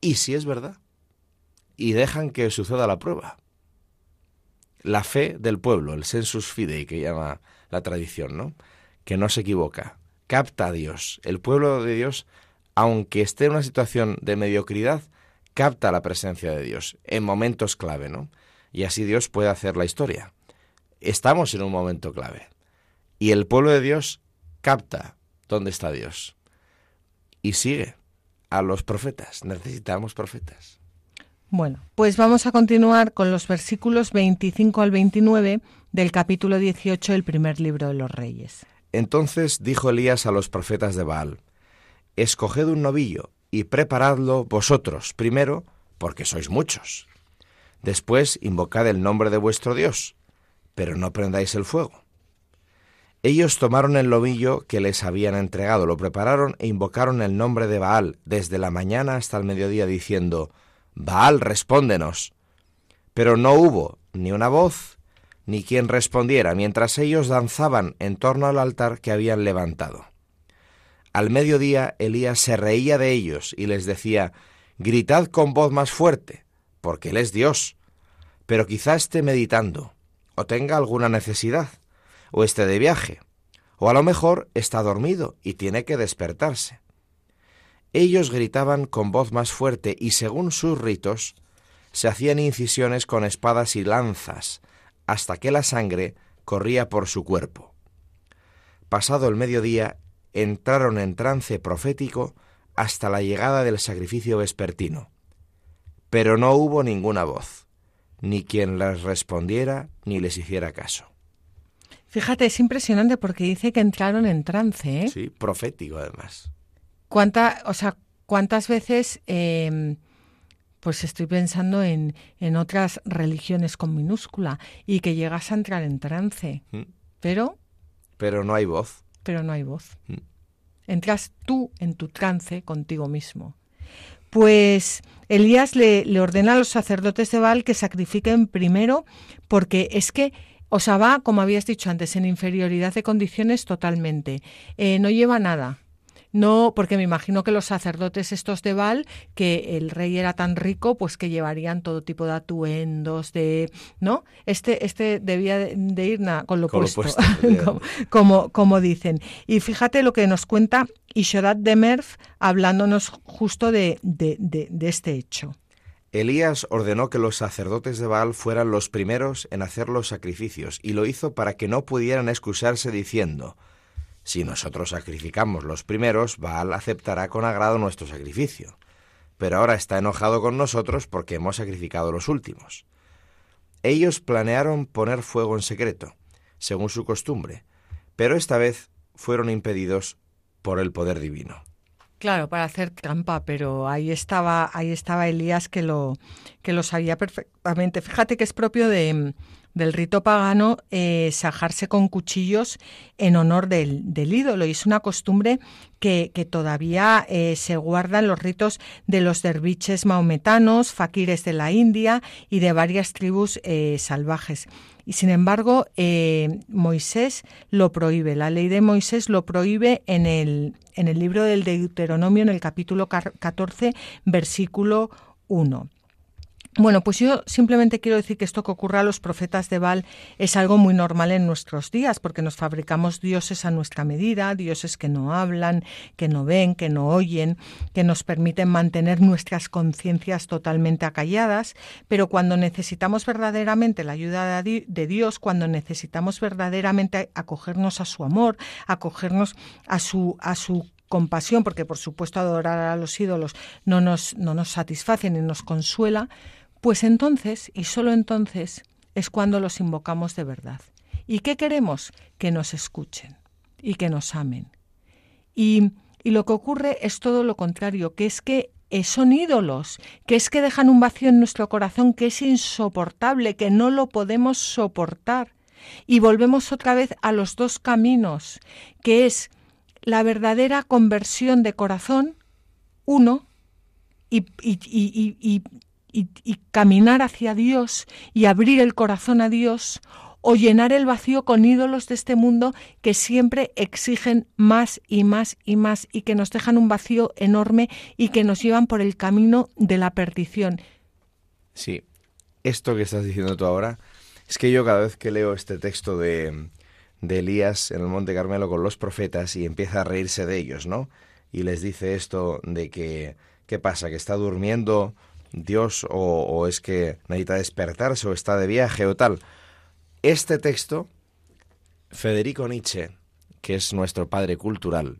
¿y si es verdad? Y dejan que suceda la prueba. La fe del pueblo, el sensus fidei que llama la tradición, ¿no? Que no se equivoca, capta a Dios. El pueblo de Dios, aunque esté en una situación de mediocridad, capta la presencia de Dios en momentos clave, ¿no? Y así Dios puede hacer la historia. Estamos en un momento clave. Y el pueblo de Dios capta dónde está Dios y sigue a los profetas. Necesitamos profetas. Bueno, pues vamos a continuar con los versículos 25 al 29 del capítulo 18 del primer libro de los Reyes. Entonces dijo Elías a los profetas de Baal, Escoged un novillo y preparadlo vosotros primero, porque sois muchos. Después invocad el nombre de vuestro Dios, pero no prendáis el fuego. Ellos tomaron el lobillo que les habían entregado, lo prepararon e invocaron el nombre de Baal desde la mañana hasta el mediodía, diciendo, Baal, respóndenos. Pero no hubo ni una voz, ni quien respondiera, mientras ellos danzaban en torno al altar que habían levantado. Al mediodía Elías se reía de ellos y les decía, Gritad con voz más fuerte, porque Él es Dios, pero quizá esté meditando, o tenga alguna necesidad o esté de viaje, o a lo mejor está dormido y tiene que despertarse. Ellos gritaban con voz más fuerte y según sus ritos, se hacían incisiones con espadas y lanzas, hasta que la sangre corría por su cuerpo. Pasado el mediodía, entraron en trance profético hasta la llegada del sacrificio vespertino. Pero no hubo ninguna voz, ni quien les respondiera ni les hiciera caso. Fíjate, es impresionante porque dice que entraron en trance, ¿eh? Sí, profético además. ¿Cuánta, o sea, ¿Cuántas veces, em, pues estoy pensando en, en, otras religiones con minúscula y que llegas a entrar en trance, mm. pero... Pero no hay voz. Pero no hay voz. Mm. Entras tú en tu trance contigo mismo. Pues Elías le, le, ordena a los sacerdotes de Baal que sacrifiquen primero, porque es que o sea, va, como habías dicho antes, en inferioridad de condiciones totalmente. Eh, no lleva nada, no, porque me imagino que los sacerdotes estos de Val, que el rey era tan rico, pues que llevarían todo tipo de atuendos, de, ¿no? Este, este debía de ir con lo puesto, como, como, dicen. Y fíjate lo que nos cuenta Ishodat de Merv hablándonos justo de, de, de este hecho. Elías ordenó que los sacerdotes de Baal fueran los primeros en hacer los sacrificios, y lo hizo para que no pudieran excusarse diciendo, si nosotros sacrificamos los primeros, Baal aceptará con agrado nuestro sacrificio. Pero ahora está enojado con nosotros porque hemos sacrificado los últimos. Ellos planearon poner fuego en secreto, según su costumbre, pero esta vez fueron impedidos por el poder divino. Claro, para hacer trampa, pero ahí estaba, ahí estaba Elías que lo, que lo sabía perfectamente. Fíjate que es propio de, del rito pagano eh, sajarse con cuchillos en honor del, ídolo. Y es una costumbre que, todavía eh, se guarda en los ritos de los derviches maometanos, faquires de la India y de varias tribus eh, salvajes. Y sin embargo, Moisés lo prohíbe. La ley de Moisés lo prohíbe en el, en el libro del Deuteronomio, en el capítulo 14, versículo 1. Bueno, pues yo simplemente quiero decir que esto que ocurre a los profetas de Baal es algo muy normal en nuestros días, porque nos fabricamos dioses a nuestra medida, dioses que no hablan, que no ven, que no oyen, que nos permiten mantener nuestras conciencias totalmente acalladas, pero cuando necesitamos verdaderamente la ayuda de Dios, cuando necesitamos verdaderamente acogernos a su amor, acogernos a su, a su compasión, porque por supuesto adorar a los ídolos no nos, no nos satisface ni nos consuela, pues entonces, y solo entonces, es cuando los invocamos de verdad. ¿Y qué queremos? Que nos escuchen y que nos amen. Y, y lo que ocurre es todo lo contrario, que es que son ídolos, que es que dejan un vacío en nuestro corazón que es insoportable, que no lo podemos soportar. Y volvemos otra vez a los dos caminos, que es la verdadera conversión de corazón, uno, y, y, y, y, caminar hacia Dios y abrir el corazón a Dios o llenar el vacío con ídolos de este mundo que siempre exigen más y más y más y que nos dejan un vacío enorme y que nos llevan por el camino de la perdición. Sí, esto que estás diciendo tú ahora, es que yo cada vez que leo este texto de, de Elías en el Monte Carmelo con los profetas y empieza a reírse de ellos, ¿no? Y les dice esto de que, ¿qué pasa? Que está durmiendo Dios o, es que necesita despertarse o está de viaje o tal. Este texto, Federico Nietzsche, que es nuestro padre cultural,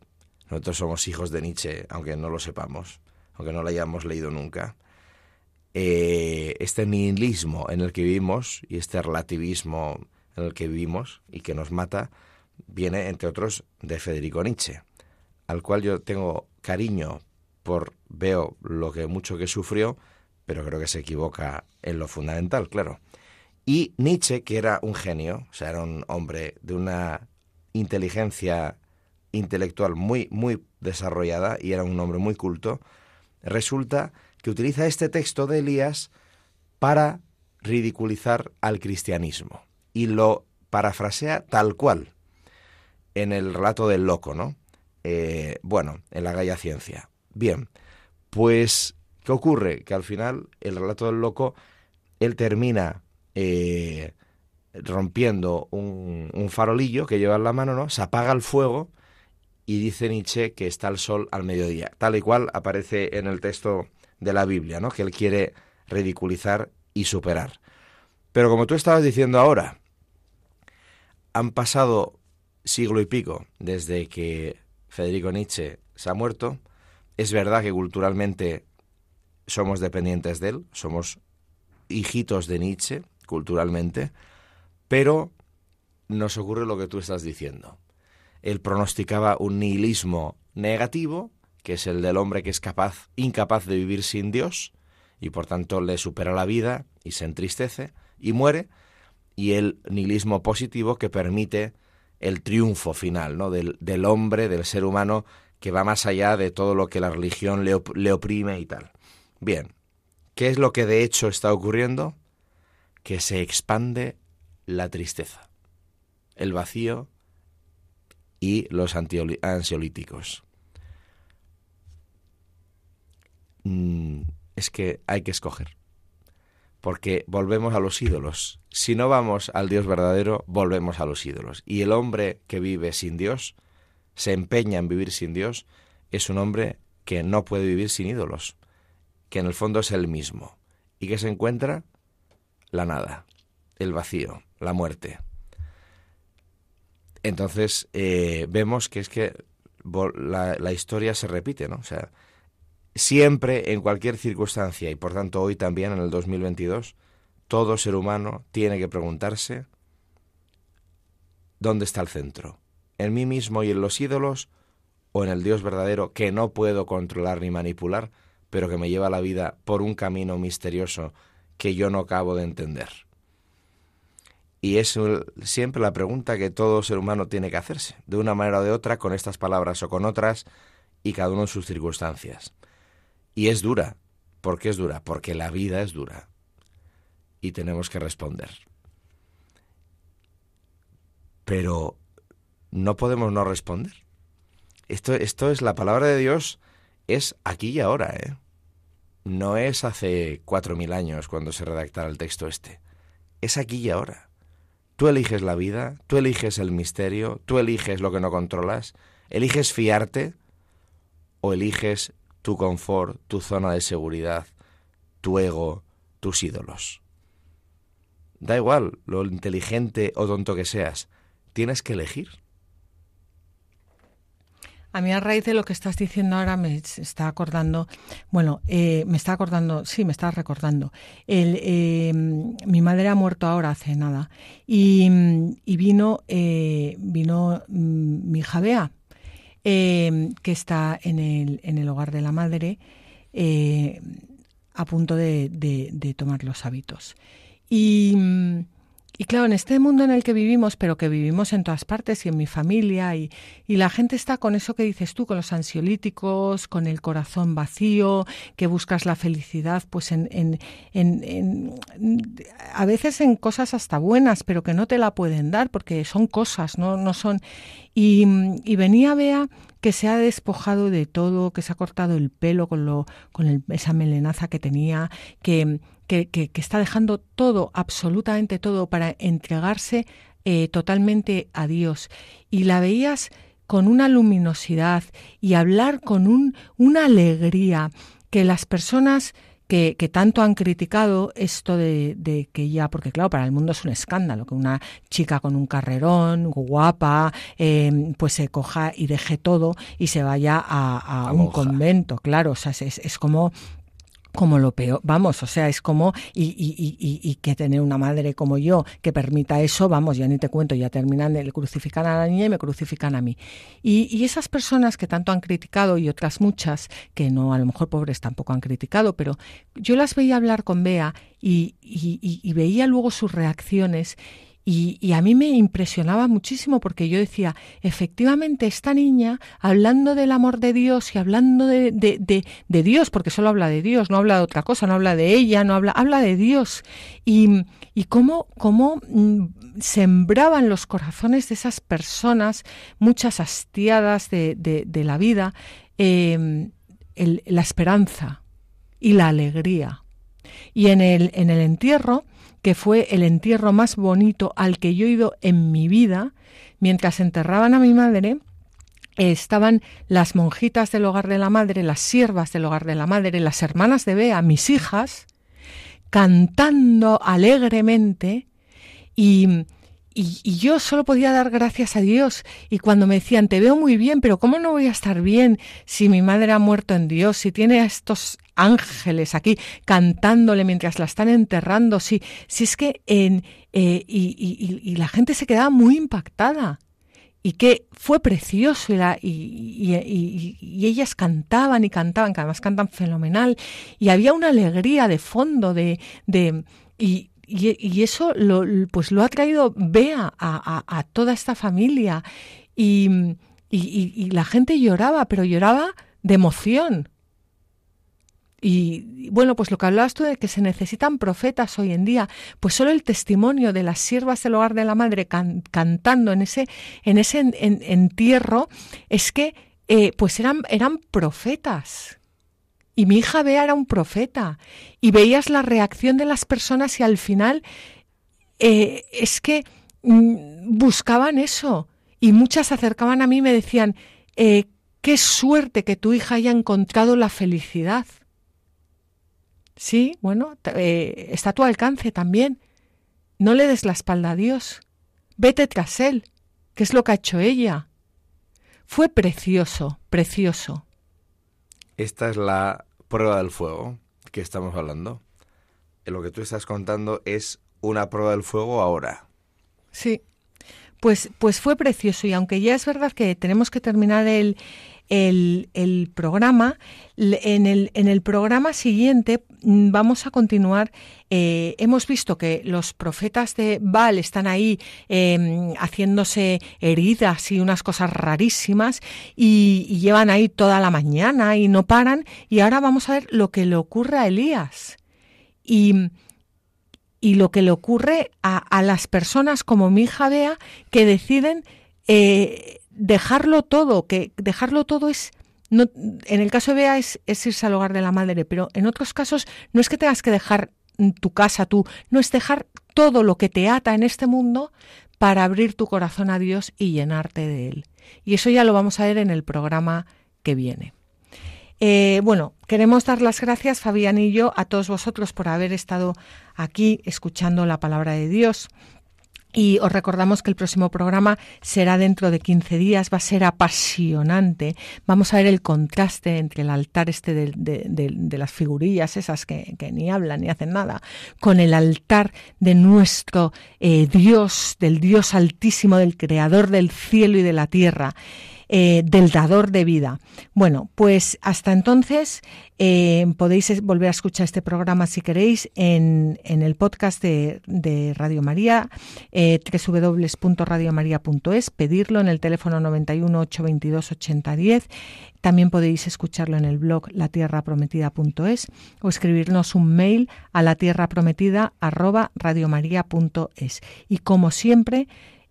nosotros somos hijos de Nietzsche, aunque no lo sepamos, aunque no lo hayamos leído nunca, eh, este nihilismo en el que vivimos y este relativismo en el que vivimos y que nos mata, viene, entre otros, de Federico Nietzsche, al cual yo tengo cariño por veo lo que mucho que sufrió, pero creo que se equivoca en lo fundamental, claro. Y Nietzsche, que era un genio, o sea, era un hombre de una inteligencia intelectual muy, muy desarrollada y era un hombre muy culto, resulta que utiliza este texto de Elías para ridiculizar al cristianismo y lo parafrasea tal cual en el relato del loco, ¿no? Eh, bueno, en la Gaya Ciencia. Bien, pues ¿Qué ocurre? Que al final el relato del loco, él termina eh, rompiendo un, un, farolillo que lleva en la mano, ¿no? Se apaga el fuego y dice Nietzsche que está el sol al mediodía, tal y cual aparece en el texto de la Biblia, ¿no? Que él quiere ridiculizar y superar. Pero como tú estabas diciendo ahora, han pasado siglo y pico desde que Federico Nietzsche se ha muerto. Es verdad que culturalmente somos dependientes de él, somos hijitos de Nietzsche culturalmente, pero nos ocurre lo que tú estás diciendo. Él pronosticaba un nihilismo negativo, que es el del hombre que es capaz, incapaz de vivir sin Dios, y por tanto le supera la vida y se entristece y muere, y el nihilismo positivo que permite el triunfo final ¿no? del, del hombre, del ser humano, que va más allá de todo lo que la religión le, le oprime y tal. Bien, ¿qué es lo que de hecho está ocurriendo? Que se expande la tristeza, el vacío y los ansiolíticos. Mm, es que hay que escoger porque volvemos a los ídolos. Si no vamos al Dios verdadero, volvemos a los ídolos. Y el hombre que vive sin Dios, se empeña en vivir sin Dios, es un hombre que no puede vivir sin ídolos, que en el fondo es el mismo, y que se encuentra la nada, el vacío, la muerte. Entonces eh, vemos que es que la, la historia se repite, ¿no? O sea, siempre, en cualquier circunstancia, y por tanto hoy también, en el 2022, todo ser humano tiene que preguntarse ¿dónde está el centro? ¿En mí mismo y en los ídolos o en el Dios verdadero que no puedo controlar ni manipular, pero que me lleva la vida por un camino misterioso que yo no acabo de entender? Y es siempre la pregunta que todo ser humano tiene que hacerse, de una manera o de otra, con estas palabras o con otras, y cada uno en sus circunstancias. Y es dura. ¿Por qué es dura? Porque la vida es dura. Y tenemos que responder. Pero no podemos no responder. Esto, esto es la palabra de Dios, es aquí y ahora, ¿eh? No es hace cuatro mil años cuando se redactara el texto este. Es aquí y ahora. Tú eliges la vida, tú eliges el misterio, tú eliges lo que no controlas, eliges fiarte o eliges tu confort, tu zona de seguridad, tu ego, tus ídolos. Da igual lo inteligente o tonto que seas, tienes que elegir. A mí a raíz de lo que estás diciendo ahora me está acordando, bueno, eh, me está acordando, sí, me está recordando. Em, mi madre ha muerto ahora hace nada y, vino, eh, vino mm, mi hija Bea, Em, que está en el, en el hogar de la madre eh, a punto de, de, tomar los hábitos. Y, y claro, en este mundo en el que vivimos, pero que vivimos en todas partes y en mi familia, y, y, la gente está con eso que dices tú, con los ansiolíticos, con el corazón vacío, que buscas la felicidad, pues en, en, en, a veces en cosas hasta buenas, pero que no te la pueden dar porque son cosas, no, no son. Y, y venía Bea que se ha despojado de todo, que se ha cortado el pelo con, lo, con esa melenaza que tenía, que que, está dejando todo, absolutamente todo, para entregarse eh, totalmente a Dios. Y la veías con una luminosidad y hablar con un, una alegría que las personas que, que, tanto han criticado esto de, de, que ya, porque claro, para el mundo es un escándalo que una chica con un carrerón, guapa, eh, pues se coja y deje todo y se vaya a, a un convento, claro, o sea, es, es como como lo peor, vamos, o sea, es como, y, y, y, y, que tener una madre como yo que permita eso, vamos, ya ni te cuento, ya terminan de crucificar a la niña y me crucifican a mí. Y, esas personas que tanto han criticado y otras muchas que no, a lo mejor pobres tampoco han criticado, pero yo las veía hablar con Bea y, y veía luego sus reacciones y, a mí me impresionaba muchísimo porque yo decía, efectivamente, esta niña, hablando del amor de Dios y hablando de, de, Dios, porque solo habla de Dios, no habla de otra cosa, no habla de ella, no habla, habla de Dios. Y, y cómo, cómo mm, sembraban los corazones de esas personas, muchas hastiadas de, de la vida, em, la esperanza y la alegría. Y en el, en el entierro, que fue el entierro más bonito al que yo he ido en mi vida, mientras enterraban a mi madre, estaban las monjitas del hogar de la madre, las siervas del hogar de la madre, las hermanas de Bea, mis hijas, cantando alegremente y, y, yo solo podía dar gracias a Dios. Y cuando me decían, te veo muy bien, pero ¿cómo no voy a estar bien si mi madre ha muerto en Dios? Si tiene a estos ángeles aquí cantándole mientras la están enterrando. Si, si es que en, eh, y, y, la gente se quedaba muy impactada y que fue precioso y, la, y, y, ellas cantaban y cantaban, que además cantan fenomenal, y había una alegría de fondo de, de y, y, eso lo, pues lo ha traído Bea a, toda esta familia y, y, la gente lloraba, pero lloraba de emoción. Y bueno, pues lo que hablabas tú de que se necesitan profetas hoy en día, pues solo el testimonio de las siervas del hogar de la madre cantando en ese, en ese entierro es que eh, pues eran, eran profetas. Y mi hija Bea era un profeta. Y veías la reacción de las personas y al final eh, es que mm, buscaban eso. Y muchas se acercaban a mí y me decían, eh, qué suerte que tu hija haya encontrado la felicidad. Sí, bueno, eh, está a tu alcance también. No le des la espalda a Dios. Vete tras Él, que es lo que ha hecho ella. Fue precioso, precioso. Esta es la prueba del fuego que estamos hablando. Lo que tú estás contando es una prueba del fuego ahora. Sí, pues, pues fue precioso y aunque ya es verdad que tenemos que terminar el, el, programa. En el, en el, programa siguiente vamos a continuar. Eh, hemos visto que los profetas de Baal están ahí em, haciéndose heridas y unas cosas rarísimas y, llevan ahí toda la mañana y no paran. Y ahora vamos a ver lo que le ocurre a Elías. Y, lo que le ocurre a, a, las personas como mi hija Bea que deciden eh, dejarlo todo, que dejarlo todo es en el caso de Bea es, irse al hogar de la madre, pero en otros casos no es que tengas que dejar tu casa tú, no es dejar todo lo que te ata en este mundo para abrir tu corazón a Dios y llenarte de Él. Y eso ya lo vamos a ver en el programa que viene. Eh, bueno, queremos dar las gracias, Fabián y yo, a todos vosotros por haber estado aquí escuchando la palabra de Dios. Y os recordamos que el próximo programa será dentro de 15 días, va a ser apasionante. Vamos a ver el contraste entre el altar este de, las figurillas, esas que, ni hablan ni hacen nada, con el altar de nuestro eh, Dios, del Dios altísimo, del Creador del cielo y de la tierra. Eh, del dador de vida. Bueno, pues hasta entonces eh, podéis volver a escuchar este programa si queréis en, el podcast de, Radio María, eh, pedirlo en el teléfono 91 822 8010. También podéis escucharlo en el blog latierraprometida.es o escribirnos un mail a latierraprometida@radiomaria.es. Y como siempre,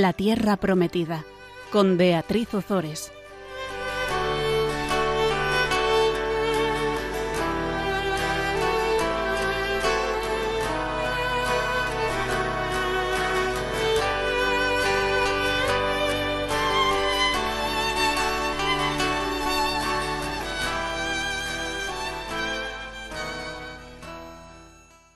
la Tierra Prometida, con Beatriz Ozores.